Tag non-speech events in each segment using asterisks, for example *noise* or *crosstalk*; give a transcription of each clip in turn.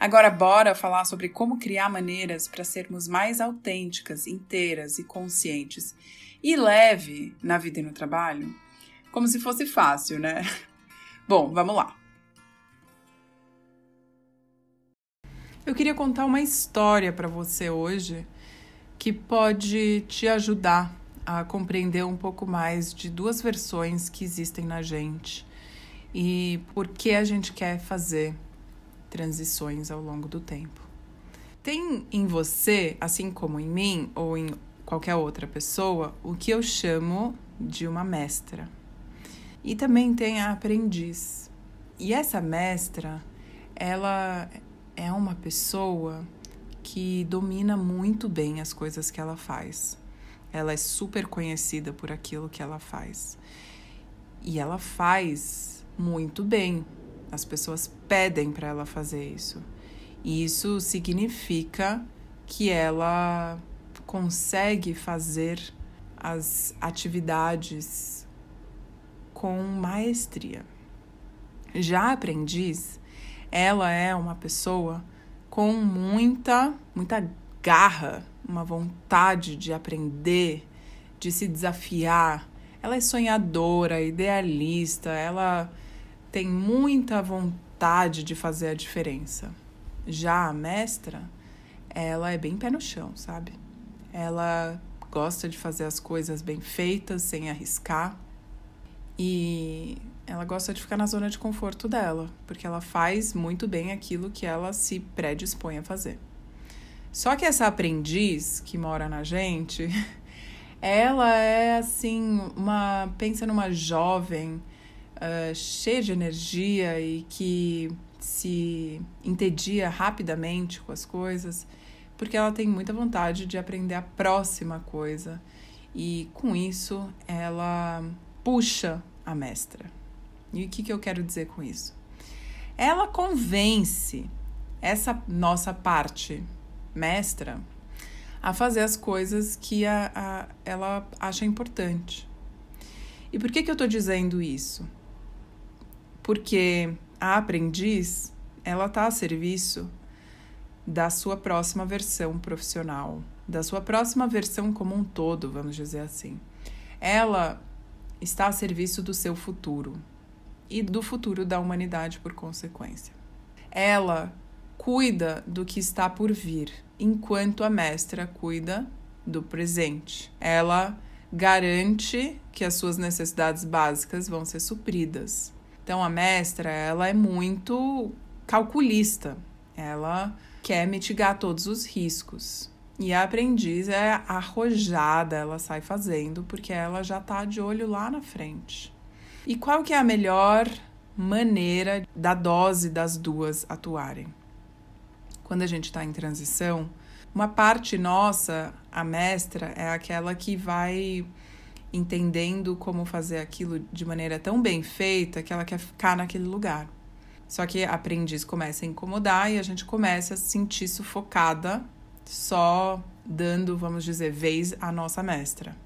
Agora, bora falar sobre como criar maneiras para sermos mais autênticas, inteiras e conscientes e leve na vida e no trabalho? Como se fosse fácil, né? *laughs* Bom, vamos lá. Eu queria contar uma história para você hoje que pode te ajudar a compreender um pouco mais de duas versões que existem na gente e por que a gente quer fazer transições ao longo do tempo. Tem em você, assim como em mim ou em qualquer outra pessoa, o que eu chamo de uma mestra. E também tem a aprendiz. E essa mestra, ela é uma pessoa que domina muito bem as coisas que ela faz. Ela é super conhecida por aquilo que ela faz. E ela faz muito bem. As pessoas pedem para ela fazer isso. E isso significa que ela consegue fazer as atividades com maestria. Já aprendiz, ela é uma pessoa com muita, muita garra, uma vontade de aprender, de se desafiar. Ela é sonhadora, idealista, ela tem muita vontade de fazer a diferença. Já a mestra, ela é bem pé no chão, sabe? Ela gosta de fazer as coisas bem feitas, sem arriscar. E ela gosta de ficar na zona de conforto dela, porque ela faz muito bem aquilo que ela se predispõe a fazer. Só que essa aprendiz que mora na gente, *laughs* ela é assim, uma pensa numa jovem uh, cheia de energia e que se entedia rapidamente com as coisas, porque ela tem muita vontade de aprender a próxima coisa. E com isso, ela puxa a mestra. E o que, que eu quero dizer com isso? Ela convence essa nossa parte mestra a fazer as coisas que a, a, ela acha importante. E por que, que eu estou dizendo isso? Porque a aprendiz ela está a serviço da sua próxima versão profissional, da sua próxima versão como um todo, vamos dizer assim. Ela está a serviço do seu futuro e do futuro da humanidade por consequência. Ela cuida do que está por vir, enquanto a mestra cuida do presente. Ela garante que as suas necessidades básicas vão ser supridas. Então a mestra, ela é muito calculista. Ela quer mitigar todos os riscos. E a aprendiz é arrojada, ela sai fazendo porque ela já está de olho lá na frente. E qual que é a melhor maneira da dose das duas atuarem? Quando a gente está em transição, uma parte nossa, a mestra, é aquela que vai entendendo como fazer aquilo de maneira tão bem feita que ela quer ficar naquele lugar. Só que a aprendiz começa a incomodar e a gente começa a se sentir sufocada, só dando, vamos dizer, vez à nossa mestra.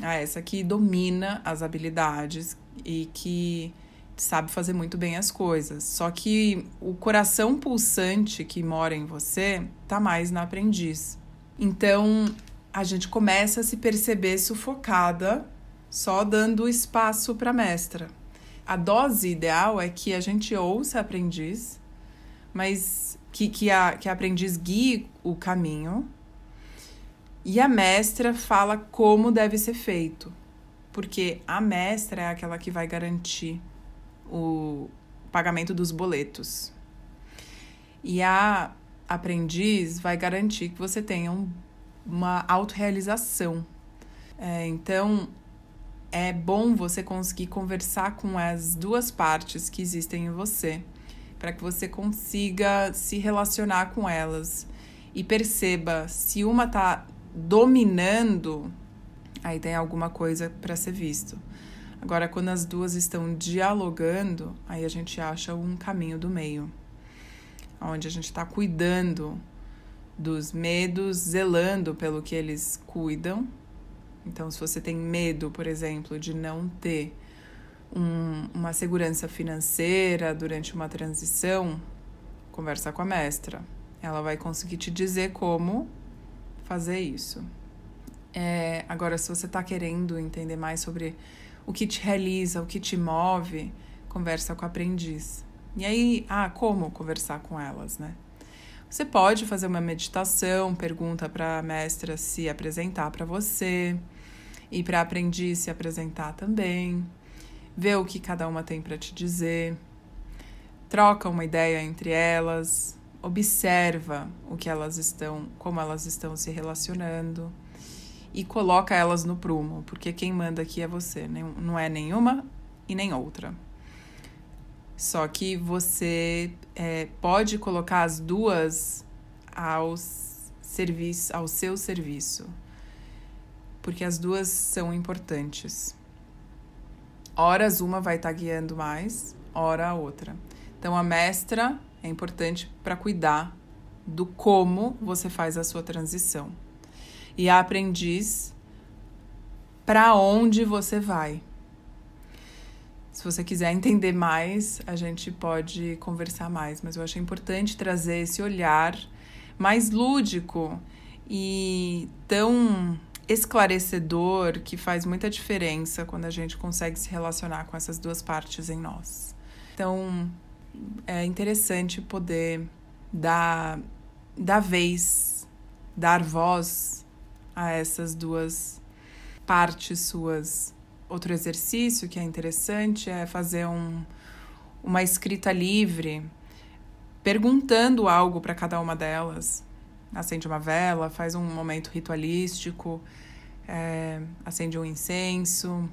A essa que domina as habilidades e que sabe fazer muito bem as coisas. Só que o coração pulsante que mora em você tá mais na aprendiz. Então, a gente começa a se perceber sufocada só dando espaço para a mestra. A dose ideal é que a gente ouça a aprendiz, mas que, que, a, que a aprendiz guie o caminho E a mestra fala como deve ser feito, porque a mestra é aquela que vai garantir o pagamento dos boletos. E a aprendiz vai garantir que você tenha um, uma autorrealização. É, então, é bom você conseguir conversar com as duas partes que existem em você, para que você consiga se relacionar com elas e perceba se uma está dominando, aí tem alguma coisa para ser visto. Agora, quando as duas estão dialogando, aí a gente acha um caminho do meio, onde a gente está cuidando dos medos, zelando pelo que eles cuidam. Então, se você tem medo, por exemplo, de não ter um, uma segurança financeira durante uma transição, conversa com a mestra. Ela vai conseguir te dizer como fazer isso. É, agora, se você está querendo entender mais sobre o que te realiza, o que te move, conversa com a aprendiz. E aí, ah, como conversar com elas, né? Você pode fazer uma meditação, pergunta para a mestra se apresentar para você e para aprendiz se apresentar também, ver o que cada uma tem para te dizer, troca uma ideia entre elas, observa o que elas estão, como elas estão se relacionando. E coloca elas no prumo, porque quem manda aqui é você, não é nenhuma e nem outra. Só que você é, pode colocar as duas aos serviço, ao seu serviço, porque as duas são importantes. Horas uma vai estar tá guiando mais, hora a outra. Então a mestra é importante para cuidar do como você faz a sua transição e a aprendiz para onde você vai. Se você quiser entender mais, a gente pode conversar mais, mas eu acho importante trazer esse olhar mais lúdico e tão esclarecedor que faz muita diferença quando a gente consegue se relacionar com essas duas partes em nós. Então, é interessante poder dar, dar vez, dar voz a essas duas partes suas. Outro exercício que é interessante é fazer um, uma escrita livre, perguntando algo para cada uma delas. Acende uma vela, faz um momento ritualístico, é, acende um incenso,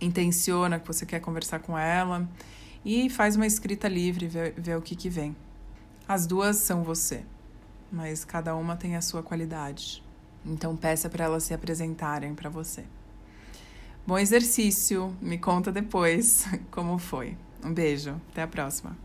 intenciona que você quer conversar com ela e faz uma escrita livre, vê, vê o que, que vem. As duas são você, mas cada uma tem a sua qualidade. Então peça para elas se apresentarem para você. Bom exercício, me conta depois *laughs* como foi. Um beijo, até a próxima.